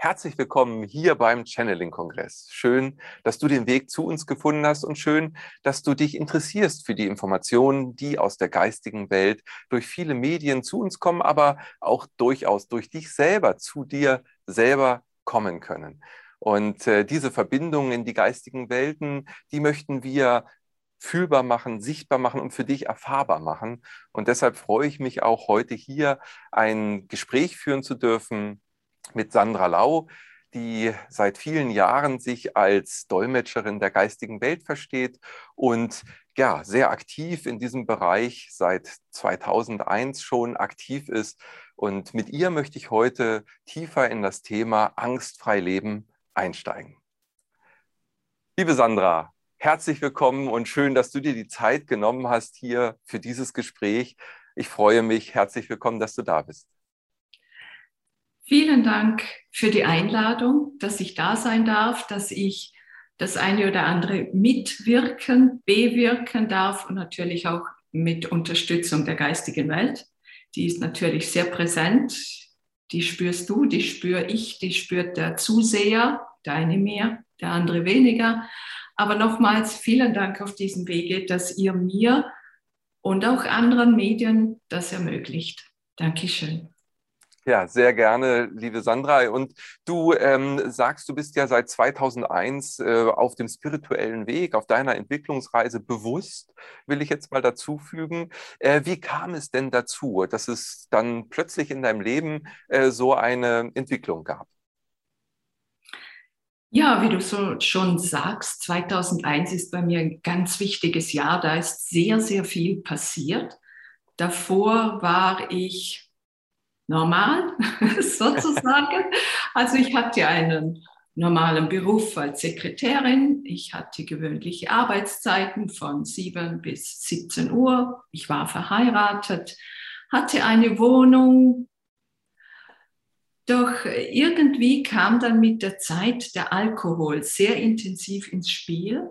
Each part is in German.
Herzlich willkommen hier beim Channeling-Kongress. Schön, dass du den Weg zu uns gefunden hast und schön, dass du dich interessierst für die Informationen, die aus der geistigen Welt durch viele Medien zu uns kommen, aber auch durchaus durch dich selber zu dir selber kommen können. Und äh, diese Verbindungen in die geistigen Welten, die möchten wir fühlbar machen, sichtbar machen und für dich erfahrbar machen. Und deshalb freue ich mich auch heute hier ein Gespräch führen zu dürfen mit Sandra Lau, die seit vielen Jahren sich als Dolmetscherin der geistigen Welt versteht und ja, sehr aktiv in diesem Bereich seit 2001 schon aktiv ist. Und mit ihr möchte ich heute tiefer in das Thema angstfrei leben einsteigen. Liebe Sandra, herzlich willkommen und schön, dass du dir die Zeit genommen hast hier für dieses Gespräch. Ich freue mich. Herzlich willkommen, dass du da bist. Vielen Dank für die Einladung, dass ich da sein darf, dass ich das eine oder andere mitwirken, bewirken darf und natürlich auch mit Unterstützung der geistigen Welt. Die ist natürlich sehr präsent. Die spürst du, die spüre ich, die spürt der Zuseher, der eine mehr, der andere weniger. Aber nochmals vielen Dank auf diesem Wege, dass ihr mir und auch anderen Medien das ermöglicht. Dankeschön. Ja, sehr gerne, liebe Sandra. Und du ähm, sagst, du bist ja seit 2001 äh, auf dem spirituellen Weg, auf deiner Entwicklungsreise bewusst, will ich jetzt mal dazu fügen. Äh, wie kam es denn dazu, dass es dann plötzlich in deinem Leben äh, so eine Entwicklung gab? Ja, wie du so schon sagst, 2001 ist bei mir ein ganz wichtiges Jahr. Da ist sehr, sehr viel passiert. Davor war ich normal sozusagen. Also ich hatte einen normalen Beruf als Sekretärin. Ich hatte gewöhnliche Arbeitszeiten von 7 bis 17 Uhr. Ich war verheiratet, hatte eine Wohnung. Doch irgendwie kam dann mit der Zeit der Alkohol sehr intensiv ins Spiel.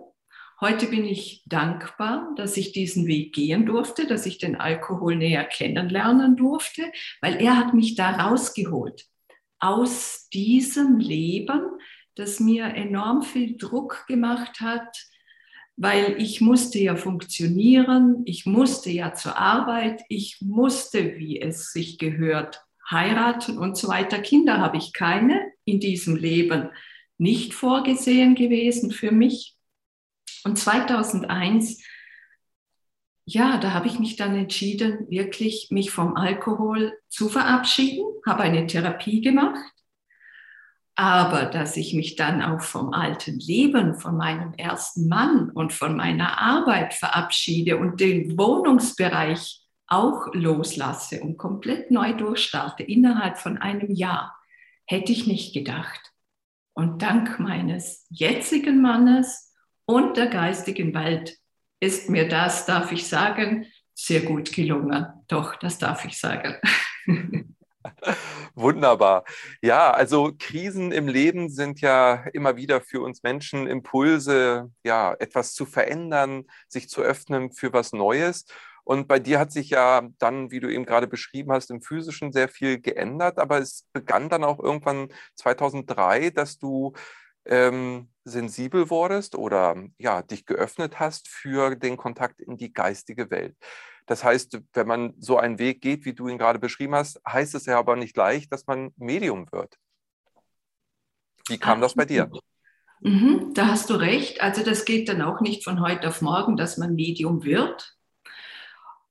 Heute bin ich dankbar, dass ich diesen Weg gehen durfte, dass ich den Alkohol näher kennenlernen durfte, weil er hat mich da rausgeholt aus diesem Leben, das mir enorm viel Druck gemacht hat, weil ich musste ja funktionieren, ich musste ja zur Arbeit, ich musste, wie es sich gehört, heiraten und so weiter. Kinder habe ich keine in diesem Leben nicht vorgesehen gewesen für mich. Und 2001, ja, da habe ich mich dann entschieden, wirklich mich vom Alkohol zu verabschieden, habe eine Therapie gemacht. Aber dass ich mich dann auch vom alten Leben, von meinem ersten Mann und von meiner Arbeit verabschiede und den Wohnungsbereich auch loslasse und komplett neu durchstarte innerhalb von einem Jahr, hätte ich nicht gedacht. Und dank meines jetzigen Mannes und der geistigen Welt ist mir das, darf ich sagen, sehr gut gelungen. Doch, das darf ich sagen. Wunderbar. Ja, also Krisen im Leben sind ja immer wieder für uns Menschen Impulse, ja, etwas zu verändern, sich zu öffnen für was Neues. Und bei dir hat sich ja dann, wie du eben gerade beschrieben hast, im physischen sehr viel geändert. Aber es begann dann auch irgendwann 2003, dass du ähm, sensibel wurdest oder ja, dich geöffnet hast für den Kontakt in die geistige Welt. Das heißt, wenn man so einen Weg geht, wie du ihn gerade beschrieben hast, heißt es ja aber nicht leicht, dass man Medium wird. Wie kam das bei dir? Mhm, da hast du recht. Also das geht dann auch nicht von heute auf morgen, dass man Medium wird.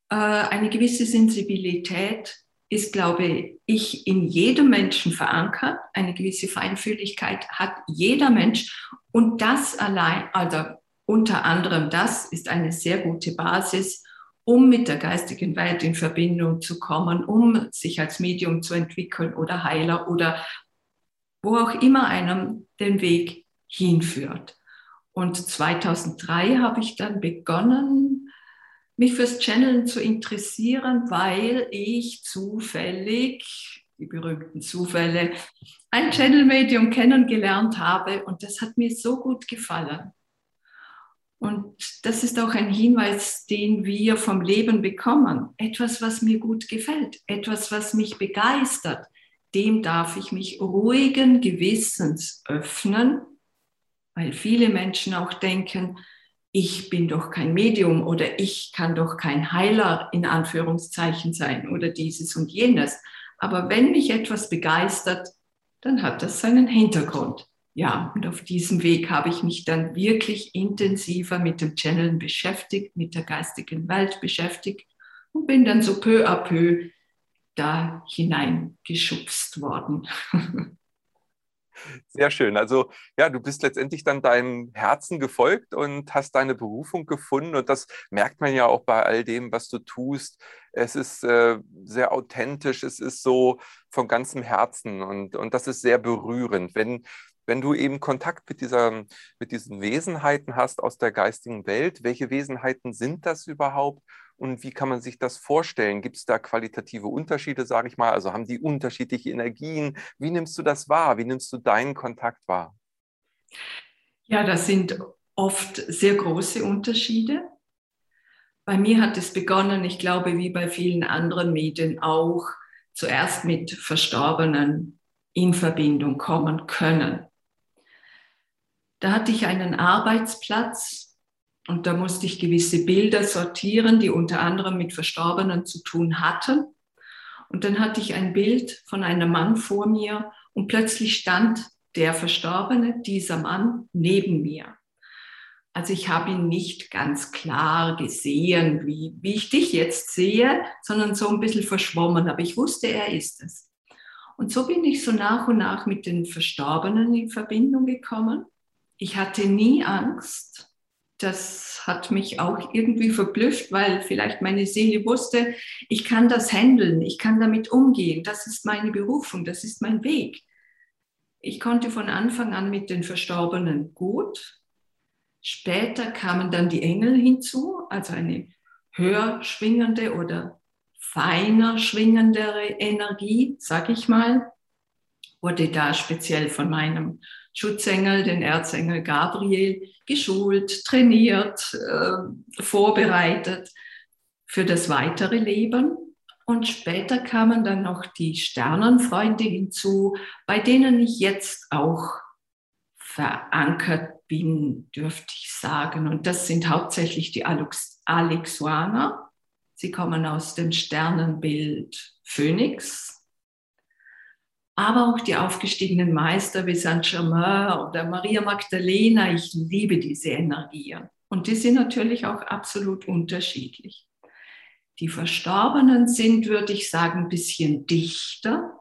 Äh, eine gewisse Sensibilität ist, glaube ich, in jedem Menschen verankert. Eine gewisse Feinfühligkeit hat jeder Mensch. Und das allein, also unter anderem das ist eine sehr gute Basis, um mit der geistigen Welt in Verbindung zu kommen, um sich als Medium zu entwickeln oder Heiler oder wo auch immer einem den Weg hinführt. Und 2003 habe ich dann begonnen, mich fürs Channeln zu interessieren, weil ich zufällig, die berühmten Zufälle, ein Channel-Medium kennengelernt habe und das hat mir so gut gefallen. Und das ist auch ein Hinweis, den wir vom Leben bekommen. Etwas, was mir gut gefällt, etwas, was mich begeistert, dem darf ich mich ruhigen Gewissens öffnen, weil viele Menschen auch denken, ich bin doch kein Medium oder ich kann doch kein Heiler in Anführungszeichen sein oder dieses und jenes. Aber wenn mich etwas begeistert, dann hat das seinen Hintergrund. Ja, und auf diesem Weg habe ich mich dann wirklich intensiver mit dem Channeln beschäftigt, mit der geistigen Welt beschäftigt und bin dann so peu à peu da hineingeschubst worden. Sehr schön. Also ja, du bist letztendlich dann deinem Herzen gefolgt und hast deine Berufung gefunden. Und das merkt man ja auch bei all dem, was du tust. Es ist äh, sehr authentisch, es ist so von ganzem Herzen und, und das ist sehr berührend. Wenn, wenn du eben Kontakt mit, dieser, mit diesen Wesenheiten hast aus der geistigen Welt, welche Wesenheiten sind das überhaupt? Und wie kann man sich das vorstellen? Gibt es da qualitative Unterschiede, sage ich mal? Also haben die unterschiedliche Energien? Wie nimmst du das wahr? Wie nimmst du deinen Kontakt wahr? Ja, das sind oft sehr große Unterschiede. Bei mir hat es begonnen, ich glaube, wie bei vielen anderen Medien auch, zuerst mit Verstorbenen in Verbindung kommen können. Da hatte ich einen Arbeitsplatz und da musste ich gewisse Bilder sortieren, die unter anderem mit Verstorbenen zu tun hatten. Und dann hatte ich ein Bild von einem Mann vor mir und plötzlich stand der Verstorbene, dieser Mann, neben mir. Also ich habe ihn nicht ganz klar gesehen, wie, wie ich dich jetzt sehe, sondern so ein bisschen verschwommen. Aber ich wusste, er ist es. Und so bin ich so nach und nach mit den Verstorbenen in Verbindung gekommen. Ich hatte nie Angst, das hat mich auch irgendwie verblüfft, weil vielleicht meine Seele wusste, ich kann das handeln, ich kann damit umgehen, das ist meine Berufung, das ist mein Weg. Ich konnte von Anfang an mit den Verstorbenen gut. Später kamen dann die Engel hinzu, also eine höher schwingende oder feiner schwingendere Energie, sag ich mal, wurde da speziell von meinem Schutzengel, den Erzengel Gabriel, geschult, trainiert, äh, vorbereitet für das weitere Leben. Und später kamen dann noch die Sternenfreunde hinzu, bei denen ich jetzt auch verankert bin, dürfte ich sagen. Und das sind hauptsächlich die Alexuaner. Sie kommen aus dem Sternenbild Phönix, aber auch die aufgestiegenen Meister wie Saint-Germain oder Maria Magdalena. Ich liebe diese Energien. Und die sind natürlich auch absolut unterschiedlich. Die Verstorbenen sind, würde ich sagen, ein bisschen dichter.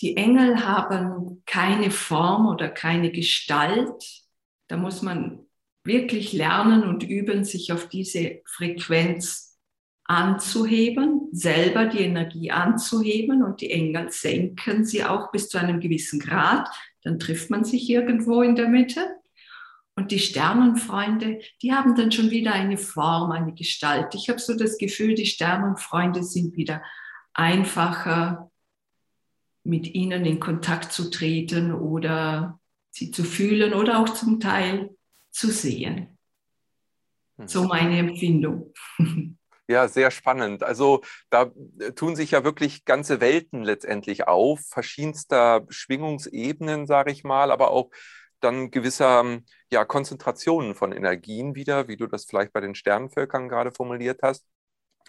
Die Engel haben keine Form oder keine Gestalt. Da muss man wirklich lernen und üben, sich auf diese Frequenz anzuheben, selber die Energie anzuheben und die Engel senken sie auch bis zu einem gewissen Grad. Dann trifft man sich irgendwo in der Mitte. Und die Sternenfreunde, die haben dann schon wieder eine Form, eine Gestalt. Ich habe so das Gefühl, die Sternenfreunde sind wieder einfacher, mit ihnen in Kontakt zu treten oder sie zu fühlen oder auch zum Teil zu sehen. So hm. meine Empfindung. Ja, sehr spannend. Also da äh, tun sich ja wirklich ganze Welten letztendlich auf, verschiedenster Schwingungsebenen, sage ich mal, aber auch dann gewisser ja, Konzentrationen von Energien wieder, wie du das vielleicht bei den Sternenvölkern gerade formuliert hast.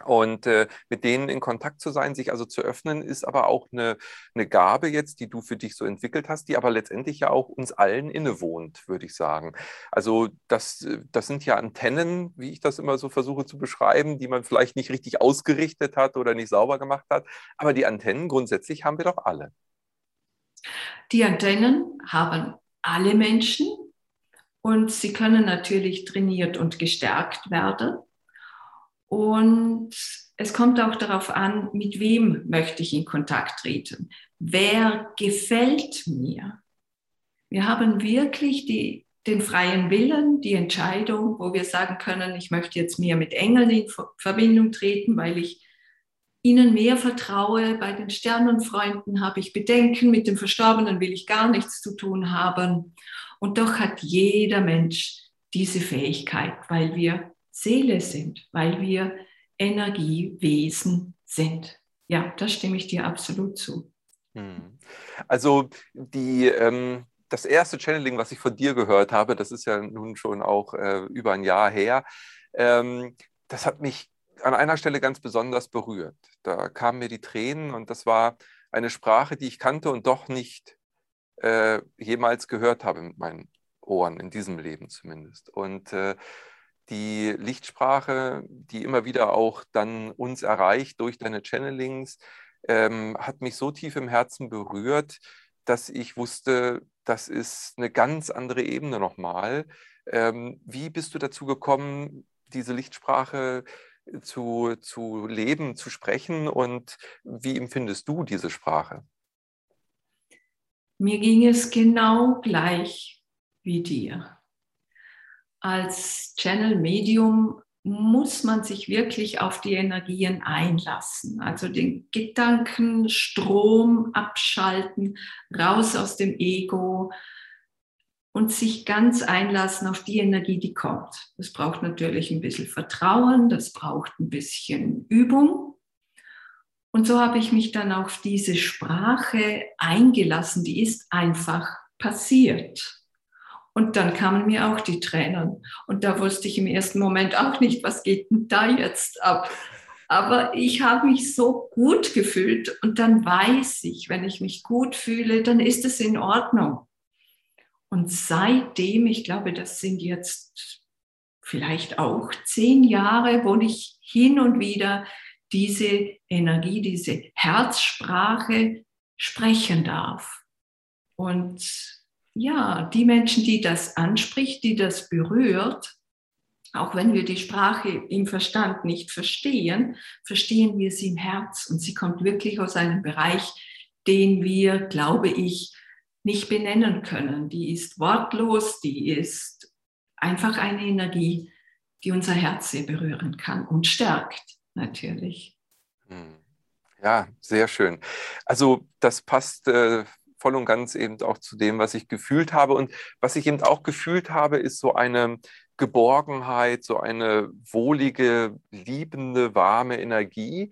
Und äh, mit denen in Kontakt zu sein, sich also zu öffnen, ist aber auch eine, eine Gabe jetzt, die du für dich so entwickelt hast, die aber letztendlich ja auch uns allen innewohnt, würde ich sagen. Also das, äh, das sind ja Antennen, wie ich das immer so versuche zu beschreiben, die man vielleicht nicht richtig ausgerichtet hat oder nicht sauber gemacht hat. Aber die Antennen grundsätzlich haben wir doch alle. Die Antennen haben alle Menschen und sie können natürlich trainiert und gestärkt werden. Und es kommt auch darauf an, mit wem möchte ich in Kontakt treten. Wer gefällt mir? Wir haben wirklich die, den freien Willen, die Entscheidung, wo wir sagen können, ich möchte jetzt mehr mit Engeln in Verbindung treten, weil ich ihnen mehr vertraue. Bei den Sternenfreunden habe ich Bedenken, mit dem Verstorbenen will ich gar nichts zu tun haben. Und doch hat jeder Mensch diese Fähigkeit, weil wir Seele sind, weil wir Energiewesen sind. Ja, da stimme ich dir absolut zu. Hm. Also die, ähm, das erste Channeling, was ich von dir gehört habe, das ist ja nun schon auch äh, über ein Jahr her, ähm, das hat mich an einer Stelle ganz besonders berührt. Da kamen mir die Tränen und das war eine Sprache, die ich kannte und doch nicht äh, jemals gehört habe mit meinen Ohren, in diesem Leben zumindest. Und äh, die Lichtsprache, die immer wieder auch dann uns erreicht durch deine Channelings, ähm, hat mich so tief im Herzen berührt, dass ich wusste, das ist eine ganz andere Ebene nochmal. Ähm, wie bist du dazu gekommen, diese Lichtsprache zu, zu leben, zu sprechen und wie empfindest du diese Sprache? Mir ging es genau gleich wie dir. Als Channel-Medium muss man sich wirklich auf die Energien einlassen, also den Gedankenstrom abschalten, raus aus dem Ego und sich ganz einlassen auf die Energie, die kommt. Das braucht natürlich ein bisschen Vertrauen, das braucht ein bisschen Übung. Und so habe ich mich dann auf diese Sprache eingelassen, die ist einfach passiert. Und dann kamen mir auch die Tränen. Und da wusste ich im ersten Moment auch nicht, was geht denn da jetzt ab. Aber ich habe mich so gut gefühlt und dann weiß ich, wenn ich mich gut fühle, dann ist es in Ordnung. Und seitdem, ich glaube, das sind jetzt vielleicht auch zehn Jahre, wo ich hin und wieder diese Energie, diese Herzsprache sprechen darf. Und ja, die Menschen, die das anspricht, die das berührt, auch wenn wir die Sprache im Verstand nicht verstehen, verstehen wir sie im Herz und sie kommt wirklich aus einem Bereich, den wir, glaube ich, nicht benennen können. Die ist wortlos, die ist einfach eine Energie, die unser Herz sehr berühren kann und stärkt natürlich. Hm. Ja, sehr schön. Also das passt äh, voll und ganz eben auch zu dem, was ich gefühlt habe. Und was ich eben auch gefühlt habe, ist so eine Geborgenheit, so eine wohlige, liebende, warme Energie,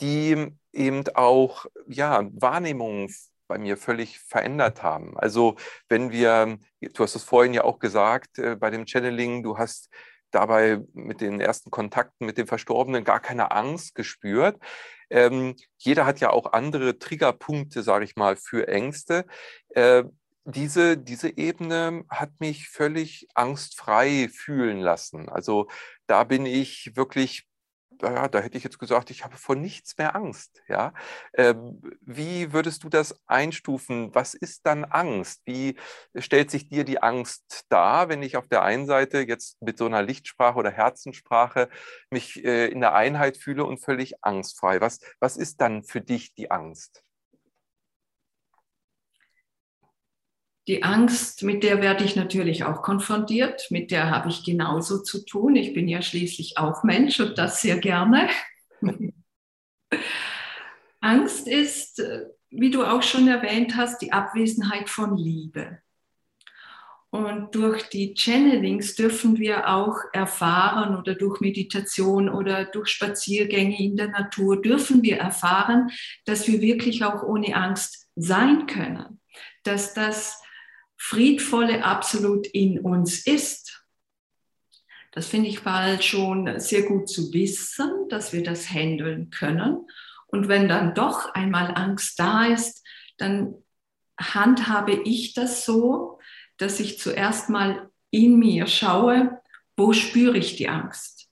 die eben auch ja, Wahrnehmungen bei mir völlig verändert haben. Also wenn wir, du hast es vorhin ja auch gesagt, äh, bei dem Channeling, du hast dabei mit den ersten Kontakten mit dem Verstorbenen gar keine Angst gespürt. Ähm, jeder hat ja auch andere Triggerpunkte, sage ich mal, für Ängste. Äh, diese, diese Ebene hat mich völlig angstfrei fühlen lassen. Also da bin ich wirklich ja, da hätte ich jetzt gesagt, ich habe vor nichts mehr Angst. Ja? Ähm, wie würdest du das einstufen? Was ist dann Angst? Wie stellt sich dir die Angst dar, wenn ich auf der einen Seite jetzt mit so einer Lichtsprache oder Herzenssprache mich äh, in der Einheit fühle und völlig angstfrei? Was, was ist dann für dich die Angst? Die Angst, mit der werde ich natürlich auch konfrontiert, mit der habe ich genauso zu tun. Ich bin ja schließlich auch Mensch und das sehr gerne. Angst ist, wie du auch schon erwähnt hast, die Abwesenheit von Liebe. Und durch die Channelings dürfen wir auch erfahren oder durch Meditation oder durch Spaziergänge in der Natur dürfen wir erfahren, dass wir wirklich auch ohne Angst sein können. Dass das Friedvolle absolut in uns ist. Das finde ich mal schon sehr gut zu wissen, dass wir das handeln können. Und wenn dann doch einmal Angst da ist, dann handhabe ich das so, dass ich zuerst mal in mir schaue, wo spüre ich die Angst?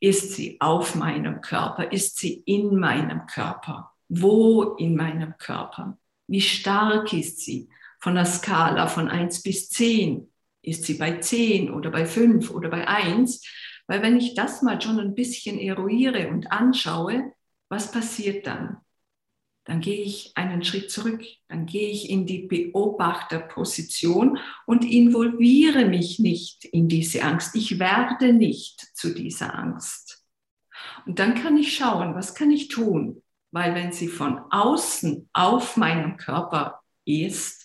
Ist sie auf meinem Körper? Ist sie in meinem Körper? Wo in meinem Körper? Wie stark ist sie? Von der Skala von 1 bis 10. Ist sie bei 10 oder bei 5 oder bei 1? Weil wenn ich das mal schon ein bisschen eruiere und anschaue, was passiert dann? Dann gehe ich einen Schritt zurück, dann gehe ich in die Beobachterposition und involviere mich nicht in diese Angst. Ich werde nicht zu dieser Angst. Und dann kann ich schauen, was kann ich tun? Weil wenn sie von außen auf meinem Körper ist,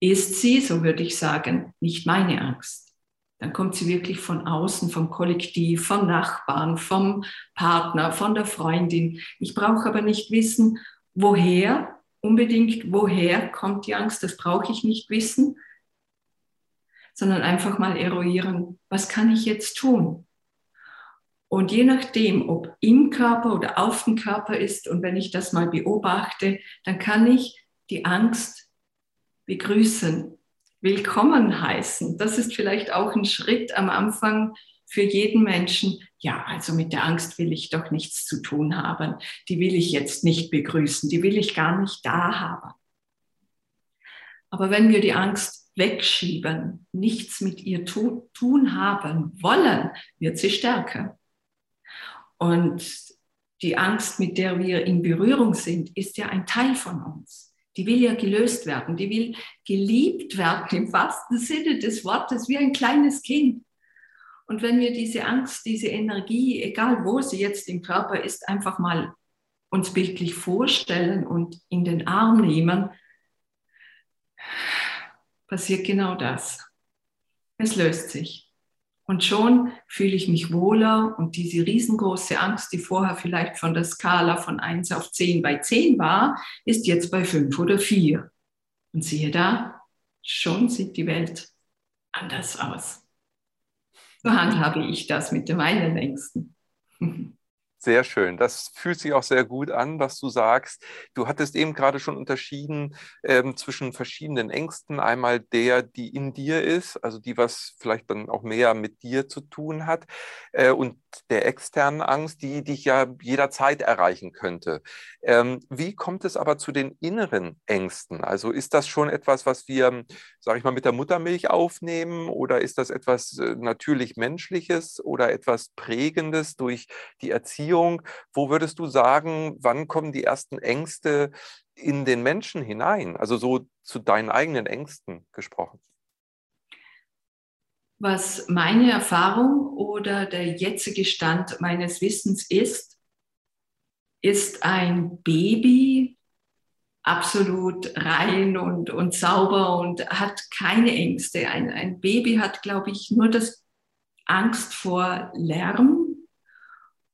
ist sie, so würde ich sagen, nicht meine Angst. Dann kommt sie wirklich von außen, vom Kollektiv, vom Nachbarn, vom Partner, von der Freundin. Ich brauche aber nicht wissen, woher, unbedingt, woher kommt die Angst, das brauche ich nicht wissen, sondern einfach mal eruieren, was kann ich jetzt tun? Und je nachdem, ob im Körper oder auf dem Körper ist, und wenn ich das mal beobachte, dann kann ich die Angst begrüßen, willkommen heißen. Das ist vielleicht auch ein Schritt am Anfang für jeden Menschen. Ja, also mit der Angst will ich doch nichts zu tun haben. Die will ich jetzt nicht begrüßen. Die will ich gar nicht da haben. Aber wenn wir die Angst wegschieben, nichts mit ihr tu tun haben wollen, wird sie stärker. Und die Angst, mit der wir in Berührung sind, ist ja ein Teil von uns. Die will ja gelöst werden, die will geliebt werden im wahrsten Sinne des Wortes, wie ein kleines Kind. Und wenn wir diese Angst, diese Energie, egal wo sie jetzt im Körper ist, einfach mal uns bildlich vorstellen und in den Arm nehmen, passiert genau das. Es löst sich. Und schon fühle ich mich wohler und diese riesengroße Angst, die vorher vielleicht von der Skala von 1 auf 10 bei 10 war, ist jetzt bei 5 oder 4. Und siehe da, schon sieht die Welt anders aus. So handhabe ich das mit meinen Ängsten. Sehr schön. Das fühlt sich auch sehr gut an, was du sagst. Du hattest eben gerade schon unterschieden ähm, zwischen verschiedenen Ängsten. Einmal der, die in dir ist, also die, was vielleicht dann auch mehr mit dir zu tun hat, äh, und der externen Angst, die dich ja jederzeit erreichen könnte. Ähm, wie kommt es aber zu den inneren Ängsten? Also ist das schon etwas, was wir, sage ich mal, mit der Muttermilch aufnehmen oder ist das etwas äh, natürlich Menschliches oder etwas Prägendes durch die Erziehung? Wo würdest du sagen, wann kommen die ersten Ängste in den Menschen hinein? Also so zu deinen eigenen Ängsten gesprochen was meine Erfahrung oder der jetzige Stand meines Wissens ist, ist ein Baby absolut rein und, und sauber und hat keine Ängste. Ein, ein Baby hat, glaube ich, nur das Angst vor Lärm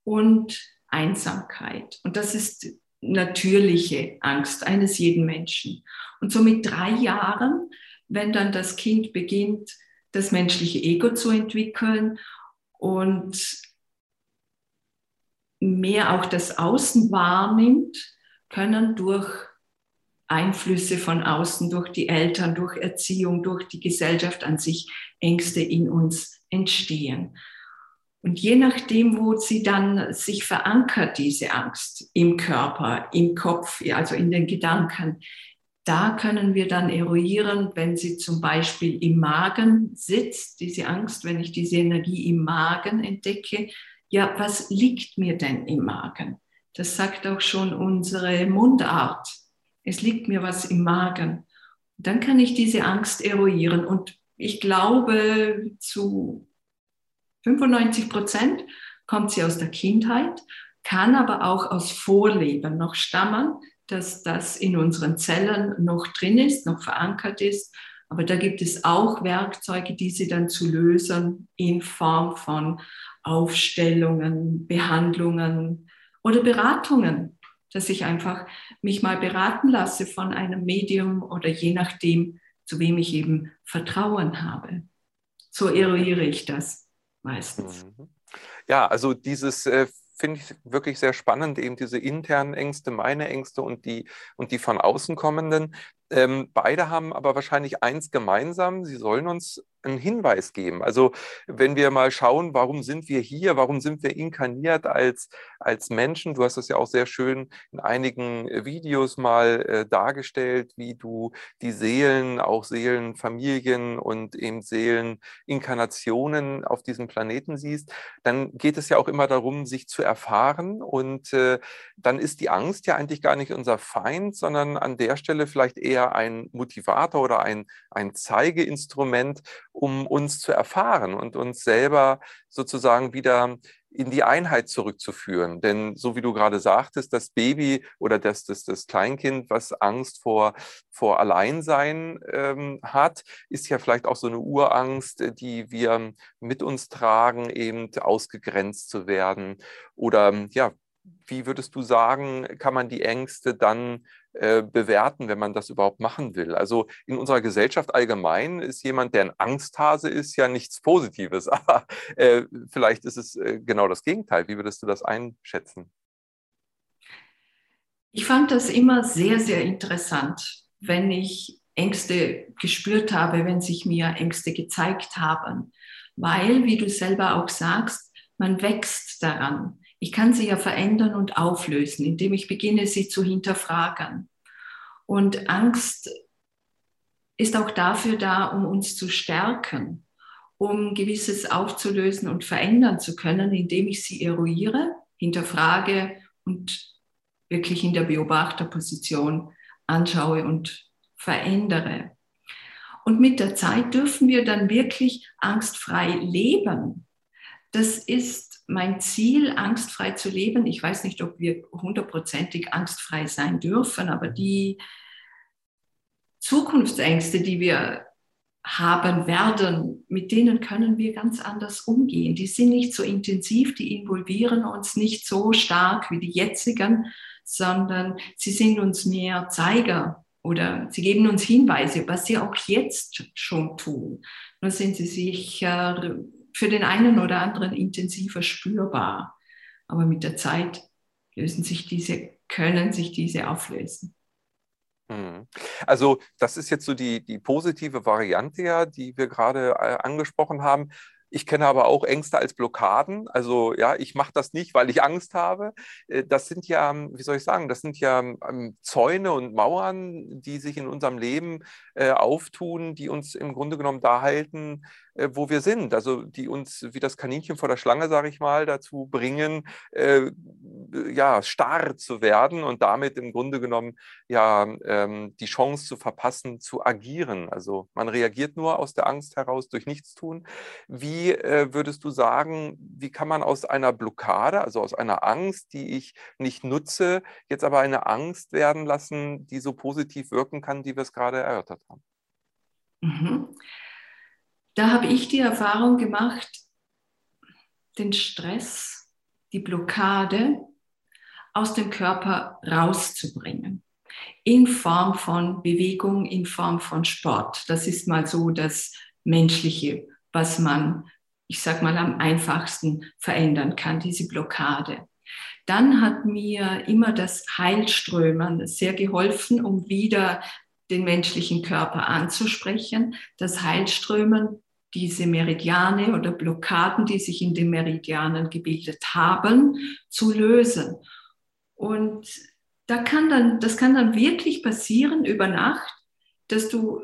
und Einsamkeit. Und das ist natürliche Angst eines jeden Menschen. Und so mit drei Jahren, wenn dann das Kind beginnt, das menschliche Ego zu entwickeln und mehr auch das Außen wahrnimmt, können durch Einflüsse von außen, durch die Eltern, durch Erziehung, durch die Gesellschaft an sich Ängste in uns entstehen. Und je nachdem, wo sie dann sich verankert, diese Angst im Körper, im Kopf, also in den Gedanken, da können wir dann eruieren, wenn sie zum Beispiel im Magen sitzt, diese Angst, wenn ich diese Energie im Magen entdecke, ja, was liegt mir denn im Magen? Das sagt auch schon unsere Mundart. Es liegt mir was im Magen. Dann kann ich diese Angst eruieren. Und ich glaube, zu 95 Prozent kommt sie aus der Kindheit, kann aber auch aus Vorleben noch stammen dass das in unseren Zellen noch drin ist, noch verankert ist. Aber da gibt es auch Werkzeuge, diese dann zu lösen in Form von Aufstellungen, Behandlungen oder Beratungen, dass ich einfach mich mal beraten lasse von einem Medium oder je nachdem, zu wem ich eben Vertrauen habe. So eruiere ich das meistens. Mhm. Ja, also dieses äh, finde ich wirklich sehr spannend, eben diese internen Ängste, meine Ängste und die, und die von außen kommenden. Ähm, beide haben aber wahrscheinlich eins gemeinsam, sie sollen uns einen Hinweis geben. Also wenn wir mal schauen, warum sind wir hier, warum sind wir inkarniert als, als Menschen, du hast das ja auch sehr schön in einigen Videos mal äh, dargestellt, wie du die Seelen, auch Seelenfamilien und eben Seeleninkarnationen auf diesem Planeten siehst, dann geht es ja auch immer darum, sich zu erfahren und äh, dann ist die Angst ja eigentlich gar nicht unser Feind, sondern an der Stelle vielleicht eher ein Motivator oder ein, ein Zeigeinstrument, um uns zu erfahren und uns selber sozusagen wieder in die Einheit zurückzuführen. Denn so wie du gerade sagtest, das Baby oder das, das, das Kleinkind, was Angst vor, vor Alleinsein ähm, hat, ist ja vielleicht auch so eine Urangst, die wir mit uns tragen, eben ausgegrenzt zu werden. Oder ja, wie würdest du sagen, kann man die Ängste dann äh, bewerten, wenn man das überhaupt machen will. Also in unserer Gesellschaft allgemein ist jemand, der ein Angsthase ist, ja nichts Positives. Aber äh, vielleicht ist es äh, genau das Gegenteil. Wie würdest du das einschätzen? Ich fand das immer sehr, sehr interessant, wenn ich Ängste gespürt habe, wenn sich mir Ängste gezeigt haben. Weil, wie du selber auch sagst, man wächst daran. Ich kann sie ja verändern und auflösen, indem ich beginne, sie zu hinterfragen. Und Angst ist auch dafür da, um uns zu stärken, um gewisses aufzulösen und verändern zu können, indem ich sie eruiere, hinterfrage und wirklich in der Beobachterposition anschaue und verändere. Und mit der Zeit dürfen wir dann wirklich angstfrei leben. Das ist mein Ziel, angstfrei zu leben. Ich weiß nicht, ob wir hundertprozentig angstfrei sein dürfen, aber die Zukunftsängste, die wir haben werden, mit denen können wir ganz anders umgehen. Die sind nicht so intensiv, die involvieren uns nicht so stark wie die jetzigen, sondern sie sind uns mehr Zeiger oder sie geben uns Hinweise, was sie auch jetzt schon tun. Nur sind sie sicher für den einen oder anderen intensiver spürbar. Aber mit der Zeit lösen sich diese, können sich diese auflösen. Hm. Also das ist jetzt so die, die positive Variante ja, die wir gerade äh, angesprochen haben. Ich kenne aber auch Ängste als Blockaden. Also ja, ich mache das nicht, weil ich Angst habe. Äh, das sind ja, wie soll ich sagen, das sind ja ähm, Zäune und Mauern, die sich in unserem Leben äh, auftun, die uns im Grunde genommen da halten, wo wir sind. Also die uns wie das Kaninchen vor der Schlange, sage ich mal, dazu bringen, äh, ja, starr zu werden und damit im Grunde genommen ja ähm, die Chance zu verpassen, zu agieren. Also man reagiert nur aus der Angst heraus durch Nichtstun. Wie äh, würdest du sagen, wie kann man aus einer Blockade, also aus einer Angst, die ich nicht nutze, jetzt aber eine Angst werden lassen, die so positiv wirken kann, die wir es gerade erörtert haben? Mhm da habe ich die Erfahrung gemacht, den Stress, die Blockade aus dem Körper rauszubringen. In Form von Bewegung, in Form von Sport. Das ist mal so das Menschliche, was man, ich sag mal, am einfachsten verändern kann, diese Blockade. Dann hat mir immer das Heilströmen sehr geholfen, um wieder den menschlichen Körper anzusprechen. Das Heilströmen diese Meridiane oder Blockaden, die sich in den Meridianen gebildet haben, zu lösen. Und da kann dann, das kann dann wirklich passieren über Nacht, dass du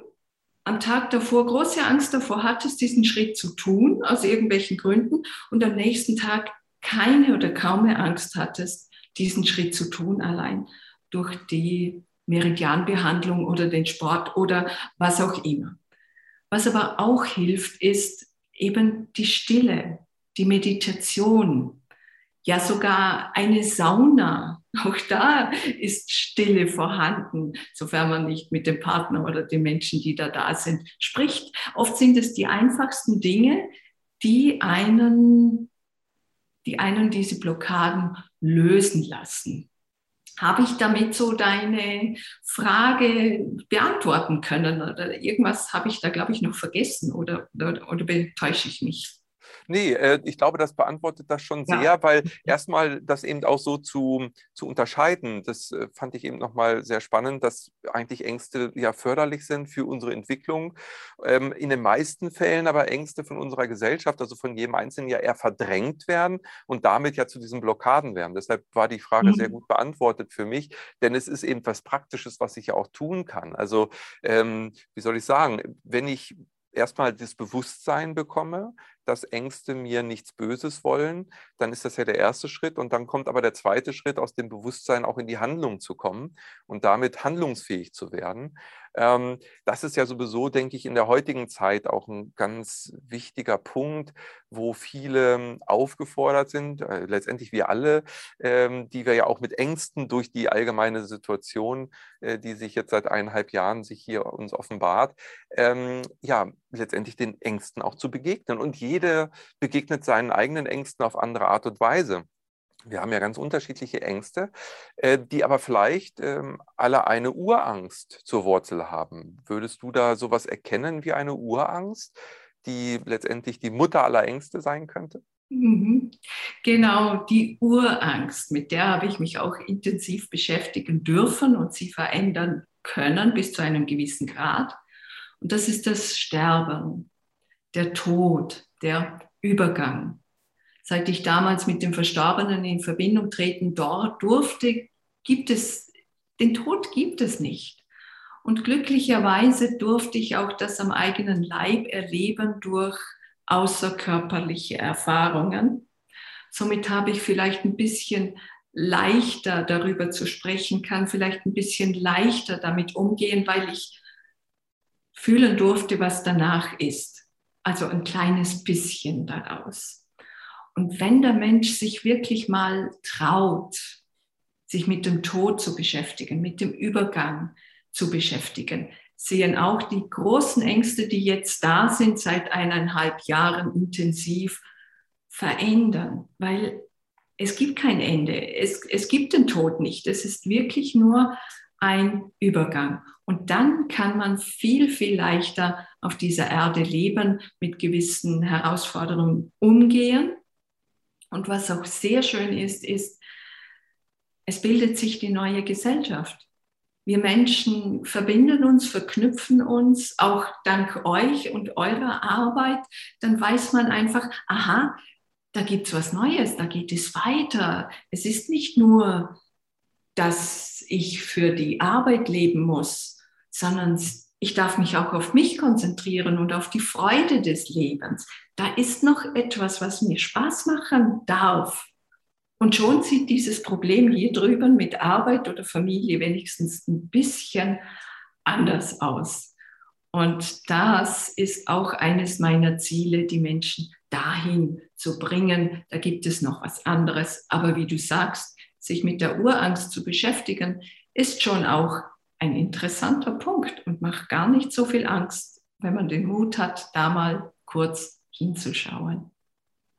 am Tag davor große Angst davor hattest, diesen Schritt zu tun, aus irgendwelchen Gründen, und am nächsten Tag keine oder kaum mehr Angst hattest, diesen Schritt zu tun, allein durch die Meridianbehandlung oder den Sport oder was auch immer. Was aber auch hilft, ist eben die Stille, die Meditation, ja sogar eine Sauna. Auch da ist Stille vorhanden, sofern man nicht mit dem Partner oder den Menschen, die da da sind, spricht. Oft sind es die einfachsten Dinge, die einen, die einen diese Blockaden lösen lassen. Habe ich damit so deine Frage beantworten können? Oder irgendwas habe ich da, glaube ich, noch vergessen oder, oder, oder täusche ich mich? Nee, äh, ich glaube, das beantwortet das schon sehr, ja. weil erstmal das eben auch so zu, zu unterscheiden, das äh, fand ich eben nochmal sehr spannend, dass eigentlich Ängste ja förderlich sind für unsere Entwicklung. Ähm, in den meisten Fällen aber Ängste von unserer Gesellschaft, also von jedem Einzelnen ja eher verdrängt werden und damit ja zu diesen Blockaden werden. Deshalb war die Frage mhm. sehr gut beantwortet für mich, denn es ist eben was Praktisches, was ich ja auch tun kann. Also, ähm, wie soll ich sagen, wenn ich erstmal das Bewusstsein bekomme, dass Ängste mir nichts Böses wollen, dann ist das ja der erste Schritt. Und dann kommt aber der zweite Schritt, aus dem Bewusstsein auch in die Handlung zu kommen und damit handlungsfähig zu werden. Ähm, das ist ja sowieso, denke ich, in der heutigen Zeit auch ein ganz wichtiger Punkt, wo viele ähm, aufgefordert sind, äh, letztendlich wir alle, ähm, die wir ja auch mit Ängsten durch die allgemeine Situation, äh, die sich jetzt seit eineinhalb Jahren sich hier uns offenbart, ja, letztendlich den Ängsten auch zu begegnen. Und jeder begegnet seinen eigenen Ängsten auf andere Art und Weise. Wir haben ja ganz unterschiedliche Ängste, äh, die aber vielleicht ähm, alle eine Urangst zur Wurzel haben. Würdest du da sowas erkennen wie eine Urangst, die letztendlich die Mutter aller Ängste sein könnte? Mhm. Genau, die Urangst, mit der habe ich mich auch intensiv beschäftigen dürfen und sie verändern können bis zu einem gewissen Grad. Und das ist das Sterben, der Tod, der Übergang seit ich damals mit dem Verstorbenen in Verbindung treten dort durfte, gibt es, den Tod gibt es nicht. Und glücklicherweise durfte ich auch das am eigenen Leib erleben durch außerkörperliche Erfahrungen. Somit habe ich vielleicht ein bisschen leichter darüber zu sprechen, kann vielleicht ein bisschen leichter damit umgehen, weil ich fühlen durfte, was danach ist. Also ein kleines bisschen daraus. Und wenn der Mensch sich wirklich mal traut, sich mit dem Tod zu beschäftigen, mit dem Übergang zu beschäftigen, sehen auch die großen Ängste, die jetzt da sind, seit eineinhalb Jahren intensiv verändern, weil es gibt kein Ende. Es, es gibt den Tod nicht. Es ist wirklich nur ein Übergang. Und dann kann man viel, viel leichter auf dieser Erde leben, mit gewissen Herausforderungen umgehen und was auch sehr schön ist, ist, es bildet sich die neue Gesellschaft. Wir Menschen verbinden uns, verknüpfen uns, auch dank euch und eurer Arbeit. Dann weiß man einfach, aha, da gibt es was Neues, da geht es weiter. Es ist nicht nur, dass ich für die Arbeit leben muss, sondern ich darf mich auch auf mich konzentrieren und auf die Freude des Lebens. Da ist noch etwas, was mir Spaß machen darf. Und schon sieht dieses Problem hier drüben mit Arbeit oder Familie wenigstens ein bisschen anders aus. Und das ist auch eines meiner Ziele, die Menschen dahin zu bringen. Da gibt es noch was anderes. Aber wie du sagst, sich mit der Urangst zu beschäftigen, ist schon auch ein interessanter Punkt und macht gar nicht so viel Angst, wenn man den Mut hat, da mal kurz hinzuschauen.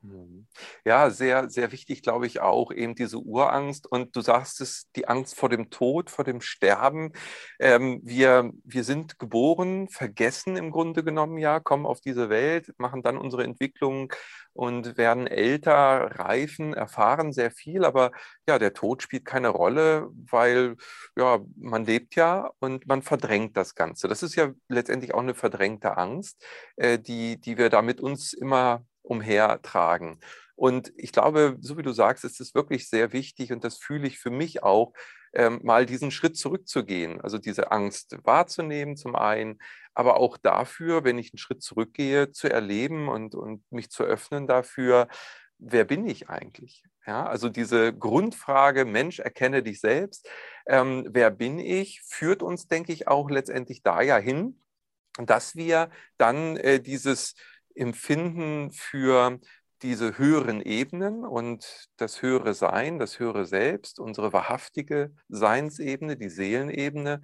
Mhm. Ja, sehr, sehr wichtig, glaube ich, auch eben diese Urangst. Und du sagst es, die Angst vor dem Tod, vor dem Sterben. Ähm, wir, wir sind geboren, vergessen im Grunde genommen ja, kommen auf diese Welt, machen dann unsere Entwicklung und werden älter, reifen, erfahren sehr viel. Aber ja, der Tod spielt keine Rolle, weil ja, man lebt ja und man verdrängt das Ganze. Das ist ja letztendlich auch eine verdrängte Angst, äh, die, die wir da mit uns immer umhertragen. Und ich glaube, so wie du sagst, ist es wirklich sehr wichtig und das fühle ich für mich auch, ähm, mal diesen Schritt zurückzugehen, also diese Angst wahrzunehmen zum einen, aber auch dafür, wenn ich einen Schritt zurückgehe, zu erleben und, und mich zu öffnen dafür, wer bin ich eigentlich? Ja, also diese Grundfrage, Mensch, erkenne dich selbst, ähm, wer bin ich, führt uns, denke ich, auch letztendlich da ja hin, dass wir dann äh, dieses Empfinden für diese höheren Ebenen und das höhere Sein, das höhere Selbst, unsere wahrhaftige Seinsebene, die Seelenebene,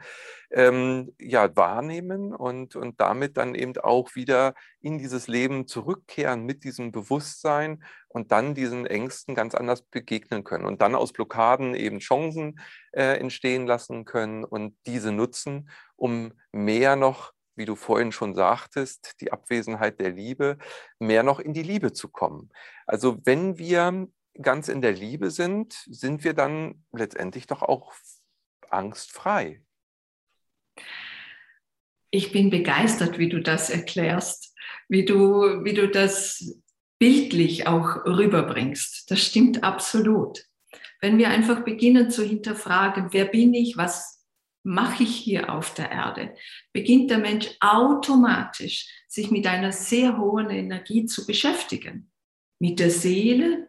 ähm, ja, wahrnehmen und, und damit dann eben auch wieder in dieses Leben zurückkehren mit diesem Bewusstsein und dann diesen Ängsten ganz anders begegnen können und dann aus Blockaden eben Chancen äh, entstehen lassen können und diese nutzen, um mehr noch wie du vorhin schon sagtest, die Abwesenheit der Liebe, mehr noch in die Liebe zu kommen. Also wenn wir ganz in der Liebe sind, sind wir dann letztendlich doch auch angstfrei. Ich bin begeistert, wie du das erklärst, wie du, wie du das bildlich auch rüberbringst. Das stimmt absolut. Wenn wir einfach beginnen zu hinterfragen, wer bin ich, was mache ich hier auf der Erde, beginnt der Mensch automatisch sich mit einer sehr hohen Energie zu beschäftigen. Mit der Seele,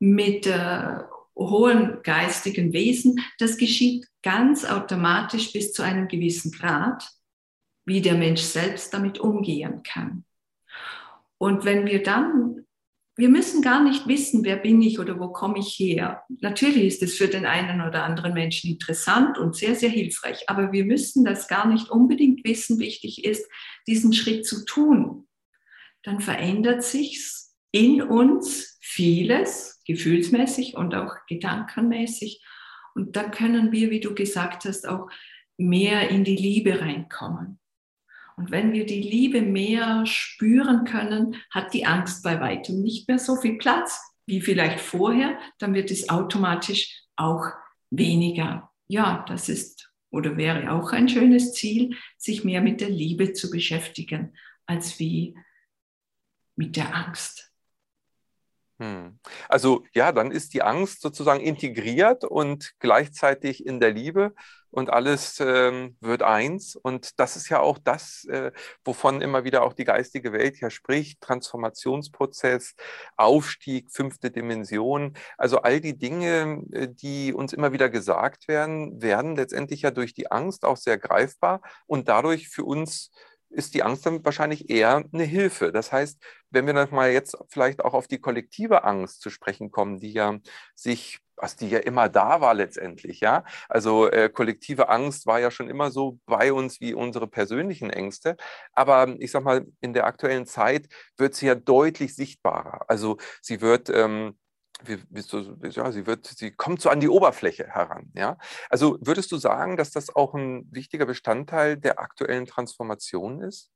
mit der hohen geistigen Wesen. Das geschieht ganz automatisch bis zu einem gewissen Grad, wie der Mensch selbst damit umgehen kann. Und wenn wir dann wir müssen gar nicht wissen, wer bin ich oder wo komme ich her. Natürlich ist es für den einen oder anderen Menschen interessant und sehr, sehr hilfreich, aber wir müssen das gar nicht unbedingt wissen. Wichtig ist, diesen Schritt zu tun. Dann verändert sich in uns vieles gefühlsmäßig und auch gedankenmäßig. Und da können wir, wie du gesagt hast, auch mehr in die Liebe reinkommen. Und wenn wir die Liebe mehr spüren können, hat die Angst bei weitem nicht mehr so viel Platz wie vielleicht vorher, dann wird es automatisch auch weniger. Ja, das ist oder wäre auch ein schönes Ziel, sich mehr mit der Liebe zu beschäftigen, als wie mit der Angst. Hm. Also ja, dann ist die Angst sozusagen integriert und gleichzeitig in der Liebe und alles ähm, wird eins. Und das ist ja auch das, äh, wovon immer wieder auch die geistige Welt ja spricht, Transformationsprozess, Aufstieg, fünfte Dimension. Also all die Dinge, äh, die uns immer wieder gesagt werden, werden letztendlich ja durch die Angst auch sehr greifbar und dadurch für uns ist die Angst dann wahrscheinlich eher eine Hilfe. Das heißt, wenn wir mal jetzt vielleicht auch auf die kollektive Angst zu sprechen kommen, die ja sich was die ja immer da war letztendlich, ja. Also äh, kollektive Angst war ja schon immer so bei uns wie unsere persönlichen Ängste. Aber ich sag mal, in der aktuellen Zeit wird sie ja deutlich sichtbarer. Also sie wird ähm, ja, sie wird, sie kommt so an die Oberfläche heran. Ja? Also würdest du sagen, dass das auch ein wichtiger Bestandteil der aktuellen Transformation ist?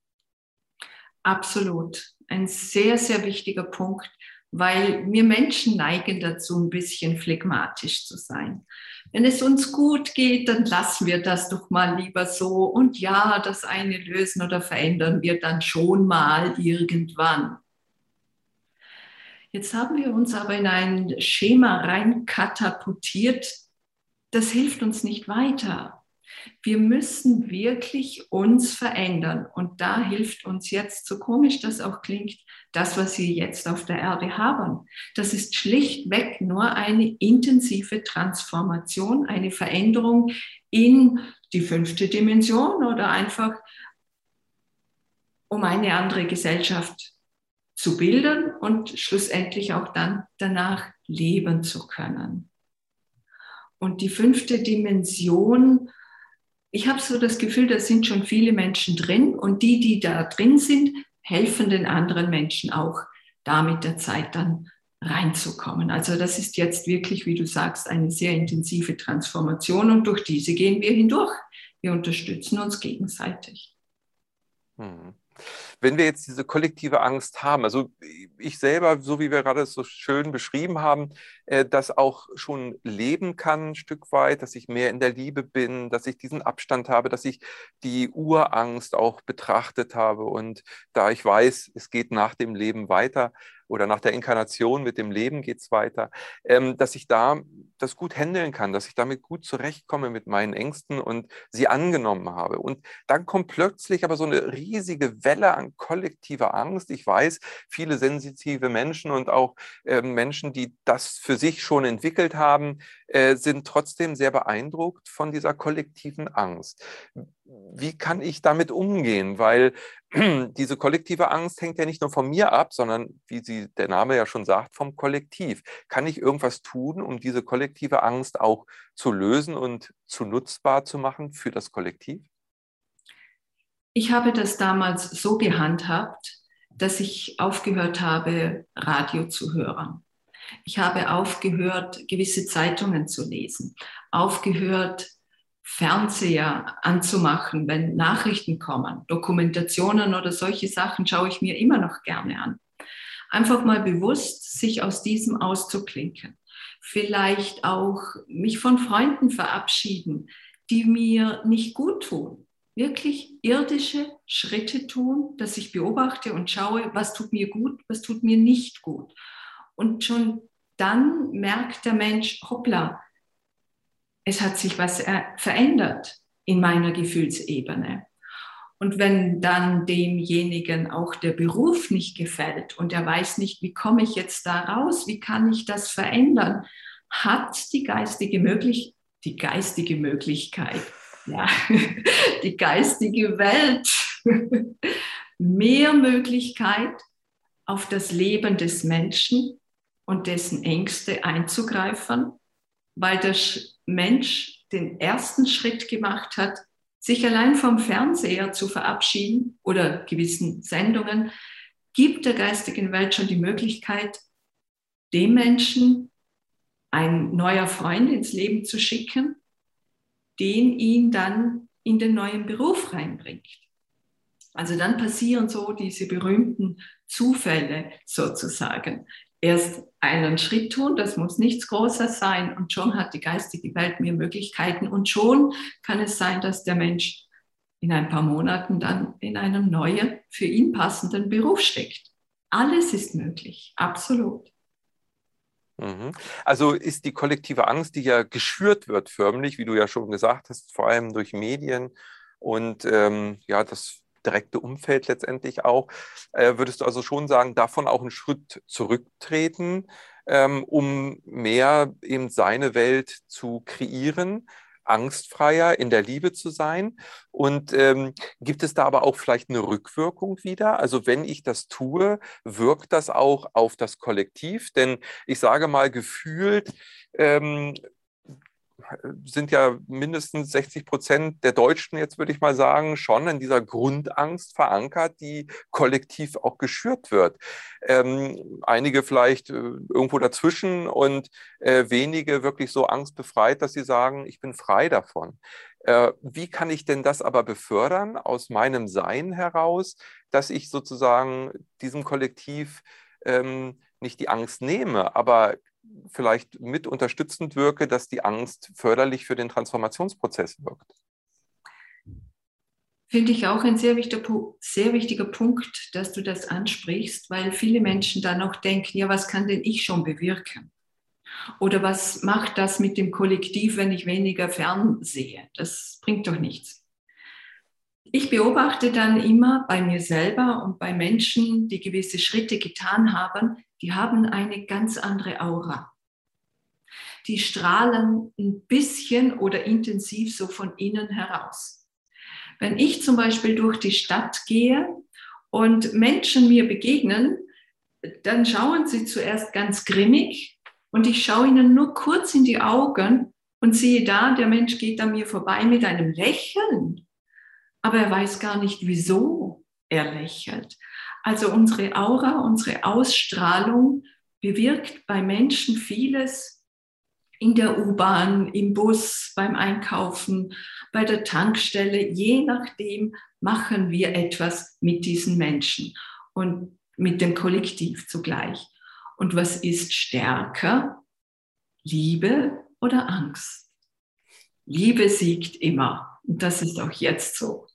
Absolut. Ein sehr, sehr wichtiger Punkt, weil wir Menschen neigen dazu, ein bisschen phlegmatisch zu sein. Wenn es uns gut geht, dann lassen wir das doch mal lieber so. Und ja, das eine lösen oder verändern wir dann schon mal irgendwann. Jetzt haben wir uns aber in ein Schema rein katapultiert. Das hilft uns nicht weiter. Wir müssen wirklich uns verändern. Und da hilft uns jetzt, so komisch das auch klingt, das, was wir jetzt auf der Erde haben. Das ist schlichtweg nur eine intensive Transformation, eine Veränderung in die fünfte Dimension oder einfach um eine andere Gesellschaft zu bilden und schlussendlich auch dann danach leben zu können. Und die fünfte Dimension, ich habe so das Gefühl, da sind schon viele Menschen drin und die, die da drin sind, helfen den anderen Menschen auch, da mit der Zeit dann reinzukommen. Also das ist jetzt wirklich, wie du sagst, eine sehr intensive Transformation und durch diese gehen wir hindurch. Wir unterstützen uns gegenseitig. Mhm. Wenn wir jetzt diese kollektive Angst haben, also ich selber, so wie wir gerade so schön beschrieben haben, äh, das auch schon leben kann ein Stück weit, dass ich mehr in der Liebe bin, dass ich diesen Abstand habe, dass ich die Urangst auch betrachtet habe. Und da ich weiß, es geht nach dem Leben weiter, oder nach der Inkarnation mit dem Leben geht es weiter, ähm, dass ich da das gut handeln kann, dass ich damit gut zurechtkomme mit meinen Ängsten und sie angenommen habe. Und dann kommt plötzlich aber so eine riesige Welle an kollektiver Angst. Ich weiß, viele sensitive Menschen und auch äh, Menschen, die das für sich schon entwickelt haben, äh, sind trotzdem sehr beeindruckt von dieser kollektiven Angst. Wie kann ich damit umgehen? Weil diese kollektive Angst hängt ja nicht nur von mir ab, sondern, wie sie der Name ja schon sagt, vom Kollektiv. Kann ich irgendwas tun, um diese kollektive Angst auch zu lösen und zu nutzbar zu machen für das Kollektiv? Ich habe das damals so gehandhabt, dass ich aufgehört habe, Radio zu hören. Ich habe aufgehört, gewisse Zeitungen zu lesen, aufgehört, Fernseher anzumachen, wenn Nachrichten kommen, Dokumentationen oder solche Sachen schaue ich mir immer noch gerne an. Einfach mal bewusst sich aus diesem auszuklinken. Vielleicht auch mich von Freunden verabschieden, die mir nicht gut tun. Wirklich irdische Schritte tun, dass ich beobachte und schaue, was tut mir gut, was tut mir nicht gut. Und schon dann merkt der Mensch, hoppla, es hat sich was äh, verändert in meiner Gefühlsebene. Und wenn dann demjenigen auch der Beruf nicht gefällt und er weiß nicht, wie komme ich jetzt da raus, wie kann ich das verändern, hat die geistige Möglichkeit, die geistige Möglichkeit, ja, die geistige Welt mehr Möglichkeit, auf das Leben des Menschen und dessen Ängste einzugreifen, weil der Mensch den ersten Schritt gemacht hat, sich allein vom Fernseher zu verabschieden oder gewissen Sendungen, gibt der geistigen Welt schon die Möglichkeit, dem Menschen ein neuer Freund ins Leben zu schicken, den ihn dann in den neuen Beruf reinbringt. Also dann passieren so diese berühmten Zufälle sozusagen. Erst einen Schritt tun, das muss nichts Großes sein und schon hat die geistige Welt mehr Möglichkeiten und schon kann es sein, dass der Mensch in ein paar Monaten dann in einem neuen, für ihn passenden Beruf steckt. Alles ist möglich, absolut. Mhm. Also ist die kollektive Angst, die ja geschürt wird förmlich, wie du ja schon gesagt hast, vor allem durch Medien und ähm, ja, das direkte Umfeld letztendlich auch. Äh, würdest du also schon sagen, davon auch einen Schritt zurücktreten, ähm, um mehr eben seine Welt zu kreieren? angstfreier in der Liebe zu sein? Und ähm, gibt es da aber auch vielleicht eine Rückwirkung wieder? Also wenn ich das tue, wirkt das auch auf das Kollektiv? Denn ich sage mal, gefühlt ähm, sind ja mindestens 60 Prozent der Deutschen, jetzt würde ich mal sagen, schon in dieser Grundangst verankert, die kollektiv auch geschürt wird. Ähm, einige vielleicht äh, irgendwo dazwischen und äh, wenige wirklich so angstbefreit, dass sie sagen, ich bin frei davon. Äh, wie kann ich denn das aber befördern aus meinem Sein heraus, dass ich sozusagen diesem Kollektiv ähm, nicht die Angst nehme, aber vielleicht mit unterstützend wirke, dass die Angst förderlich für den Transformationsprozess wirkt. Finde ich auch ein sehr wichtiger, sehr wichtiger Punkt, dass du das ansprichst, weil viele Menschen dann auch denken, ja, was kann denn ich schon bewirken? Oder was macht das mit dem Kollektiv, wenn ich weniger fernsehe? Das bringt doch nichts. Ich beobachte dann immer bei mir selber und bei Menschen, die gewisse Schritte getan haben, die haben eine ganz andere Aura. Die strahlen ein bisschen oder intensiv so von innen heraus. Wenn ich zum Beispiel durch die Stadt gehe und Menschen mir begegnen, dann schauen sie zuerst ganz grimmig und ich schaue ihnen nur kurz in die Augen und sehe da, der Mensch geht an mir vorbei mit einem Lächeln, aber er weiß gar nicht, wieso er lächelt. Also unsere Aura, unsere Ausstrahlung bewirkt bei Menschen vieles in der U-Bahn, im Bus, beim Einkaufen, bei der Tankstelle. Je nachdem machen wir etwas mit diesen Menschen und mit dem Kollektiv zugleich. Und was ist stärker? Liebe oder Angst? Liebe siegt immer. Und das ist auch jetzt so.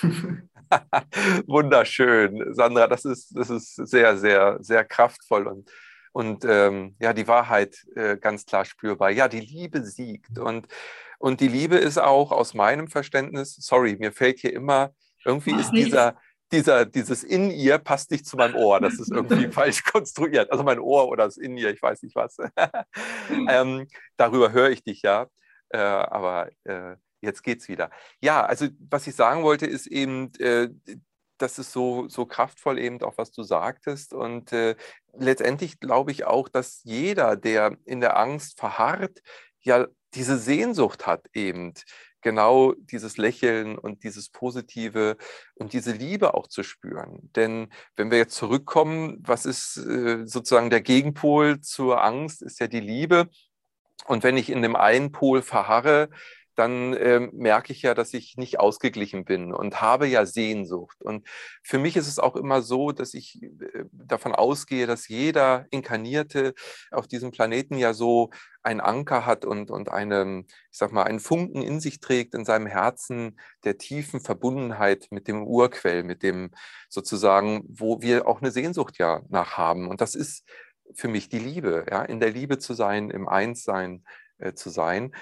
Wunderschön, Sandra. Das ist, das ist sehr, sehr, sehr kraftvoll und, und ähm, ja, die Wahrheit äh, ganz klar spürbar. Ja, die Liebe siegt. Und, und die Liebe ist auch aus meinem Verständnis, sorry, mir fällt hier immer, irgendwie ist dieser, dieser, dieses in ihr passt nicht zu meinem Ohr. Das ist irgendwie falsch konstruiert. Also mein Ohr oder das in ihr, ich weiß nicht was. ähm, darüber höre ich dich ja. Äh, aber äh, Jetzt geht's wieder. Ja, also was ich sagen wollte, ist eben, äh, das ist so, so kraftvoll eben auch, was du sagtest. Und äh, letztendlich glaube ich auch, dass jeder, der in der Angst verharrt, ja diese Sehnsucht hat eben, genau dieses Lächeln und dieses Positive und diese Liebe auch zu spüren. Denn wenn wir jetzt zurückkommen, was ist äh, sozusagen der Gegenpol zur Angst, ist ja die Liebe. Und wenn ich in dem einen Pol verharre, dann äh, merke ich ja, dass ich nicht ausgeglichen bin und habe ja Sehnsucht. Und für mich ist es auch immer so, dass ich äh, davon ausgehe, dass jeder Inkarnierte auf diesem Planeten ja so einen Anker hat und, und eine, ich sag mal, einen Funken in sich trägt in seinem Herzen der tiefen Verbundenheit mit dem Urquell, mit dem sozusagen, wo wir auch eine Sehnsucht ja nach haben. Und das ist für mich die Liebe, ja, in der Liebe zu sein, im Einssein äh, zu sein.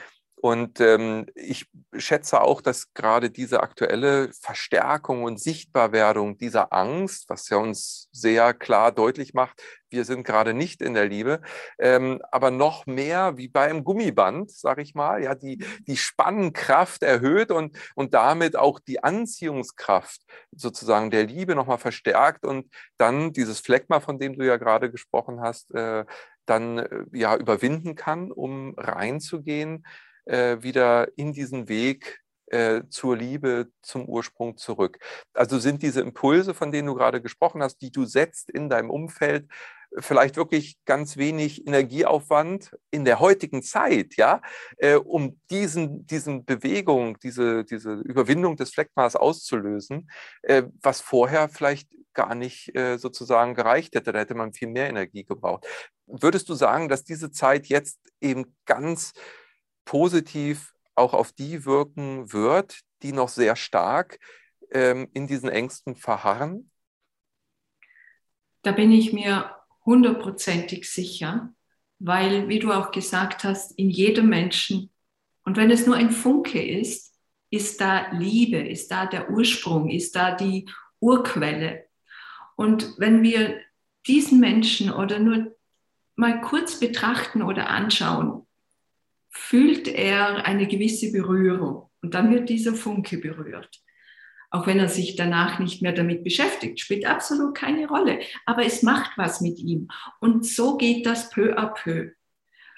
Und ähm, ich schätze auch, dass gerade diese aktuelle Verstärkung und Sichtbarwerdung dieser Angst, was ja uns sehr klar deutlich macht, wir sind gerade nicht in der Liebe, ähm, aber noch mehr wie bei einem Gummiband, sage ich mal, ja, die, die Spannkraft erhöht und, und damit auch die Anziehungskraft sozusagen der Liebe nochmal verstärkt. Und dann dieses Phlegma, von dem du ja gerade gesprochen hast, äh, dann äh, ja überwinden kann, um reinzugehen wieder in diesen Weg äh, zur Liebe, zum Ursprung zurück. Also sind diese Impulse, von denen du gerade gesprochen hast, die du setzt in deinem Umfeld, vielleicht wirklich ganz wenig Energieaufwand in der heutigen Zeit, ja, äh, um diesen, diesen Bewegung, diese, diese Überwindung des Fleckmaß auszulösen, äh, was vorher vielleicht gar nicht äh, sozusagen gereicht hätte. Da hätte man viel mehr Energie gebraucht. Würdest du sagen, dass diese Zeit jetzt eben ganz positiv auch auf die wirken wird, die noch sehr stark ähm, in diesen Ängsten verharren? Da bin ich mir hundertprozentig sicher, weil, wie du auch gesagt hast, in jedem Menschen, und wenn es nur ein Funke ist, ist da Liebe, ist da der Ursprung, ist da die Urquelle. Und wenn wir diesen Menschen oder nur mal kurz betrachten oder anschauen, fühlt er eine gewisse Berührung und dann wird dieser Funke berührt auch wenn er sich danach nicht mehr damit beschäftigt, spielt absolut keine Rolle. Aber es macht was mit ihm. Und so geht das peu à peu.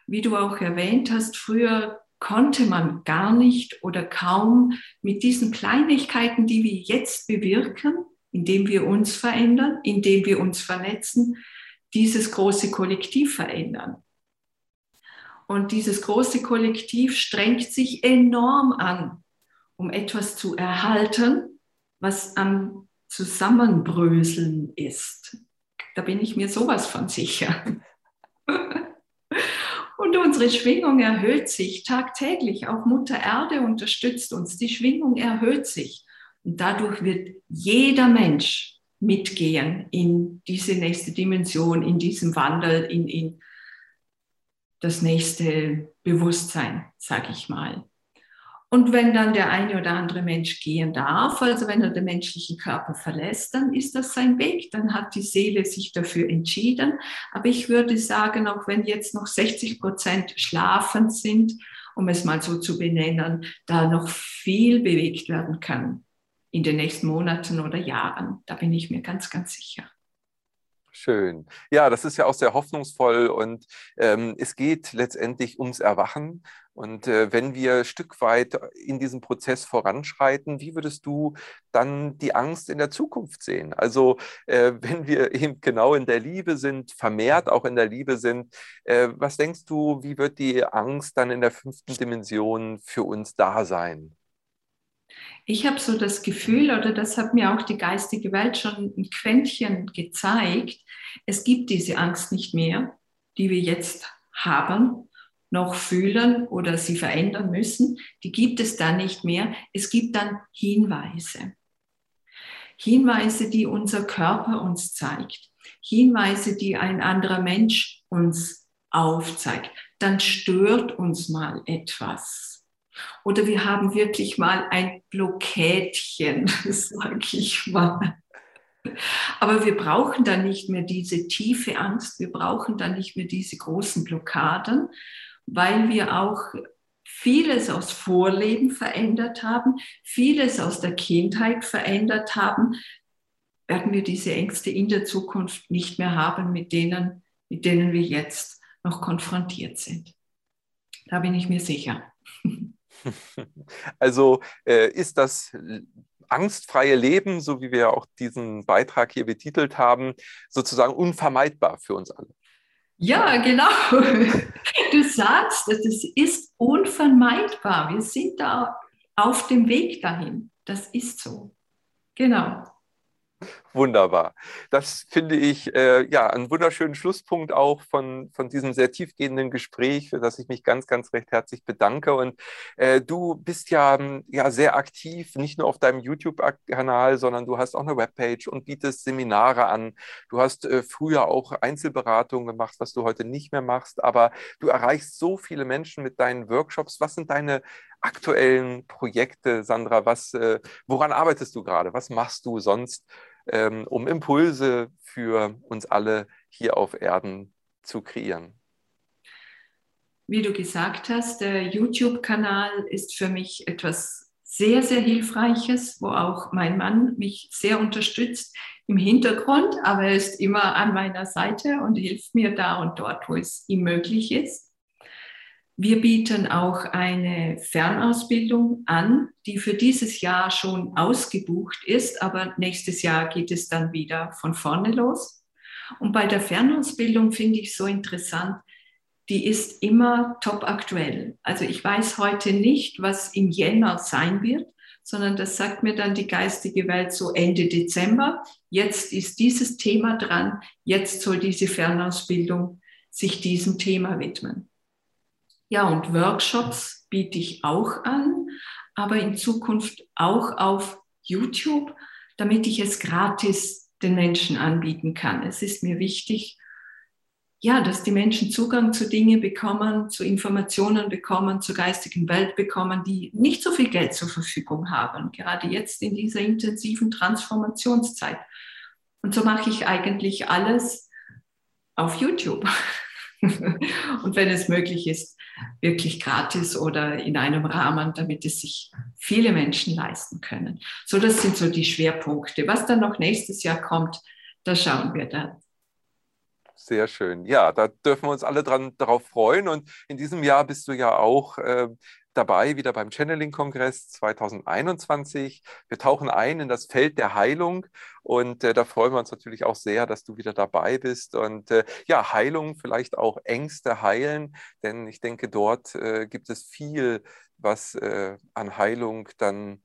Wie du auch erwähnt hast, früher konnte man gar nicht oder kaum mit diesen Kleinigkeiten, die wir jetzt bewirken, indem wir uns verändern, indem wir uns vernetzen, dieses große Kollektiv verändern. Und dieses große Kollektiv strengt sich enorm an, um etwas zu erhalten, was am Zusammenbröseln ist. Da bin ich mir sowas von sicher. Und unsere Schwingung erhöht sich tagtäglich. Auch Mutter Erde unterstützt uns. Die Schwingung erhöht sich. Und dadurch wird jeder Mensch mitgehen in diese nächste Dimension, in diesem Wandel, in, in das nächste Bewusstsein, sage ich mal. Und wenn dann der eine oder andere Mensch gehen darf, also wenn er den menschlichen Körper verlässt, dann ist das sein Weg, dann hat die Seele sich dafür entschieden. Aber ich würde sagen, auch wenn jetzt noch 60 Prozent schlafend sind, um es mal so zu benennen, da noch viel bewegt werden kann in den nächsten Monaten oder Jahren. Da bin ich mir ganz, ganz sicher. Schön. Ja, das ist ja auch sehr hoffnungsvoll und ähm, es geht letztendlich ums Erwachen. Und äh, wenn wir Stück weit in diesem Prozess voranschreiten, wie würdest du dann die Angst in der Zukunft sehen? Also äh, wenn wir eben genau in der Liebe sind, vermehrt auch in der Liebe sind, äh, was denkst du, wie wird die Angst dann in der fünften Dimension für uns da sein? Ich habe so das Gefühl, oder das hat mir auch die geistige Welt schon ein Quäntchen gezeigt, es gibt diese Angst nicht mehr, die wir jetzt haben, noch fühlen oder sie verändern müssen. Die gibt es dann nicht mehr. Es gibt dann Hinweise. Hinweise, die unser Körper uns zeigt. Hinweise, die ein anderer Mensch uns aufzeigt. Dann stört uns mal etwas oder wir haben wirklich mal ein Blockädchen, sag ich mal. Aber wir brauchen dann nicht mehr diese tiefe Angst, wir brauchen dann nicht mehr diese großen Blockaden, weil wir auch vieles aus Vorleben verändert haben, vieles aus der Kindheit verändert haben, werden wir diese Ängste in der Zukunft nicht mehr haben, mit denen, mit denen wir jetzt noch konfrontiert sind. Da bin ich mir sicher. Also äh, ist das angstfreie Leben, so wie wir auch diesen Beitrag hier betitelt haben, sozusagen unvermeidbar für uns alle. Ja, genau. Du sagst, es ist unvermeidbar. Wir sind da auf dem Weg dahin. Das ist so. Genau. Wunderbar. Das finde ich äh, ja einen wunderschönen Schlusspunkt auch von, von diesem sehr tiefgehenden Gespräch, für das ich mich ganz, ganz recht herzlich bedanke. Und äh, du bist ja, ja sehr aktiv, nicht nur auf deinem YouTube-Kanal, sondern du hast auch eine Webpage und bietest Seminare an. Du hast äh, früher auch Einzelberatungen gemacht, was du heute nicht mehr machst, aber du erreichst so viele Menschen mit deinen Workshops. Was sind deine aktuellen Projekte, Sandra? Was, äh, woran arbeitest du gerade? Was machst du sonst? Ähm, um Impulse für uns alle hier auf Erden zu kreieren. Wie du gesagt hast, der YouTube-Kanal ist für mich etwas sehr, sehr Hilfreiches, wo auch mein Mann mich sehr unterstützt im Hintergrund, aber er ist immer an meiner Seite und hilft mir da und dort, wo es ihm möglich ist. Wir bieten auch eine Fernausbildung an, die für dieses Jahr schon ausgebucht ist, aber nächstes Jahr geht es dann wieder von vorne los. Und bei der Fernausbildung finde ich so interessant, die ist immer top aktuell. Also ich weiß heute nicht, was im Jänner sein wird, sondern das sagt mir dann die geistige Welt so Ende Dezember. Jetzt ist dieses Thema dran, jetzt soll diese Fernausbildung sich diesem Thema widmen. Ja, und Workshops biete ich auch an, aber in Zukunft auch auf YouTube, damit ich es gratis den Menschen anbieten kann. Es ist mir wichtig, ja, dass die Menschen Zugang zu Dingen bekommen, zu Informationen bekommen, zur geistigen Welt bekommen, die nicht so viel Geld zur Verfügung haben, gerade jetzt in dieser intensiven Transformationszeit. Und so mache ich eigentlich alles auf YouTube. Und wenn es möglich ist, wirklich gratis oder in einem Rahmen, damit es sich viele Menschen leisten können. So, das sind so die Schwerpunkte. Was dann noch nächstes Jahr kommt, da schauen wir dann. Sehr schön. Ja, da dürfen wir uns alle dran, darauf freuen. Und in diesem Jahr bist du ja auch äh, dabei, wieder beim Channeling-Kongress 2021. Wir tauchen ein in das Feld der Heilung und äh, da freuen wir uns natürlich auch sehr, dass du wieder dabei bist. Und äh, ja, Heilung, vielleicht auch Ängste heilen, denn ich denke, dort äh, gibt es viel, was äh, an Heilung dann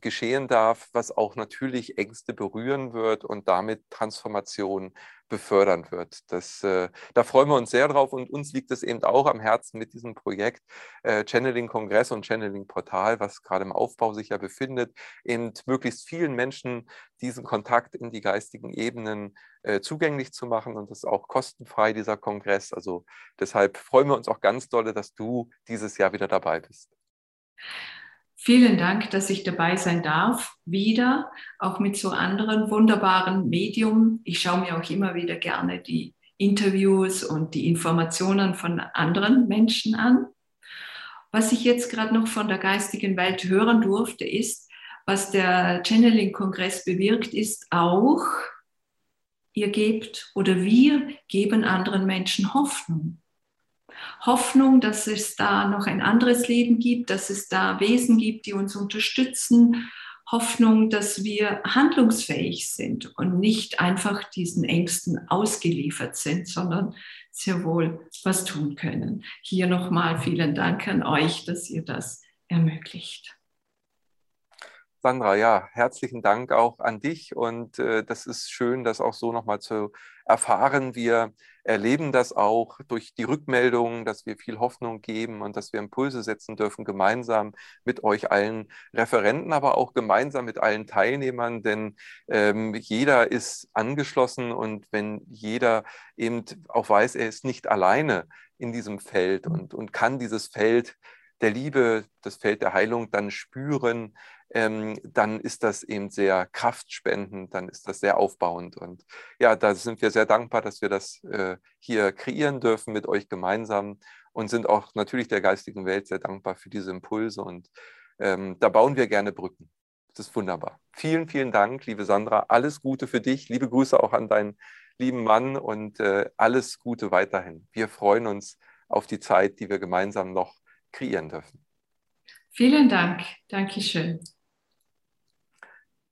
geschehen darf, was auch natürlich Ängste berühren wird und damit Transformation befördern wird. Das, äh, da freuen wir uns sehr drauf und uns liegt es eben auch am Herzen mit diesem Projekt äh, Channeling Kongress und Channeling Portal, was gerade im Aufbau sich ja befindet, eben möglichst vielen Menschen diesen Kontakt in die geistigen Ebenen äh, zugänglich zu machen und das ist auch kostenfrei, dieser Kongress. Also deshalb freuen wir uns auch ganz dolle, dass du dieses Jahr wieder dabei bist. Vielen Dank, dass ich dabei sein darf, wieder, auch mit so anderen wunderbaren Medium. Ich schaue mir auch immer wieder gerne die Interviews und die Informationen von anderen Menschen an. Was ich jetzt gerade noch von der geistigen Welt hören durfte, ist, was der Channeling-Kongress bewirkt, ist auch, ihr gebt oder wir geben anderen Menschen Hoffnung. Hoffnung, dass es da noch ein anderes Leben gibt, dass es da Wesen gibt, die uns unterstützen. Hoffnung, dass wir handlungsfähig sind und nicht einfach diesen Ängsten ausgeliefert sind, sondern sehr wohl was tun können. Hier nochmal vielen Dank an euch, dass ihr das ermöglicht. Sandra, ja, herzlichen Dank auch an dich und äh, das ist schön, das auch so nochmal zu erfahren. Wir erleben das auch durch die Rückmeldungen, dass wir viel Hoffnung geben und dass wir Impulse setzen dürfen, gemeinsam mit euch allen Referenten, aber auch gemeinsam mit allen Teilnehmern, denn ähm, jeder ist angeschlossen und wenn jeder eben auch weiß, er ist nicht alleine in diesem Feld und, und kann dieses Feld der Liebe, das Feld der Heilung dann spüren, ähm, dann ist das eben sehr kraftspendend, dann ist das sehr aufbauend. Und ja, da sind wir sehr dankbar, dass wir das äh, hier kreieren dürfen mit euch gemeinsam und sind auch natürlich der geistigen Welt sehr dankbar für diese Impulse. Und ähm, da bauen wir gerne Brücken. Das ist wunderbar. Vielen, vielen Dank, liebe Sandra. Alles Gute für dich. Liebe Grüße auch an deinen lieben Mann und äh, alles Gute weiterhin. Wir freuen uns auf die Zeit, die wir gemeinsam noch kreieren dürfen. Vielen Dank. Dankeschön.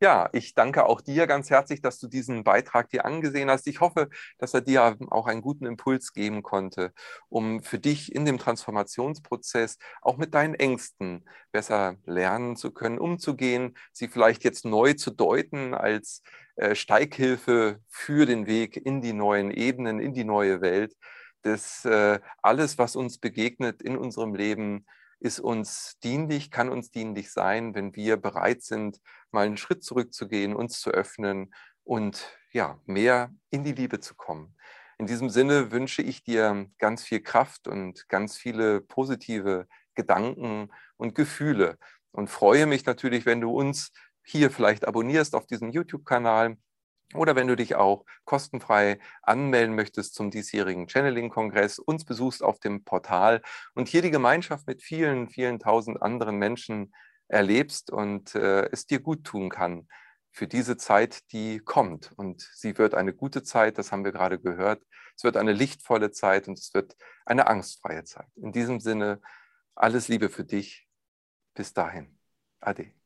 Ja, ich danke auch dir ganz herzlich, dass du diesen Beitrag dir angesehen hast. Ich hoffe, dass er dir auch einen guten Impuls geben konnte, um für dich in dem Transformationsprozess auch mit deinen Ängsten besser lernen zu können, umzugehen, sie vielleicht jetzt neu zu deuten als äh, Steighilfe für den Weg in die neuen Ebenen, in die neue Welt. Das äh, alles, was uns begegnet in unserem Leben, ist uns dienlich, kann uns dienlich sein, wenn wir bereit sind, mal einen Schritt zurückzugehen, uns zu öffnen und ja, mehr in die Liebe zu kommen. In diesem Sinne wünsche ich dir ganz viel Kraft und ganz viele positive Gedanken und Gefühle und freue mich natürlich, wenn du uns hier vielleicht abonnierst auf diesem YouTube-Kanal oder wenn du dich auch kostenfrei anmelden möchtest zum diesjährigen Channeling-Kongress, uns besuchst auf dem Portal und hier die Gemeinschaft mit vielen, vielen tausend anderen Menschen erlebst und äh, es dir gut tun kann, für diese Zeit, die kommt. Und sie wird eine gute Zeit, das haben wir gerade gehört. Es wird eine lichtvolle Zeit und es wird eine angstfreie Zeit. In diesem Sinne, alles Liebe für dich. Bis dahin. Ade.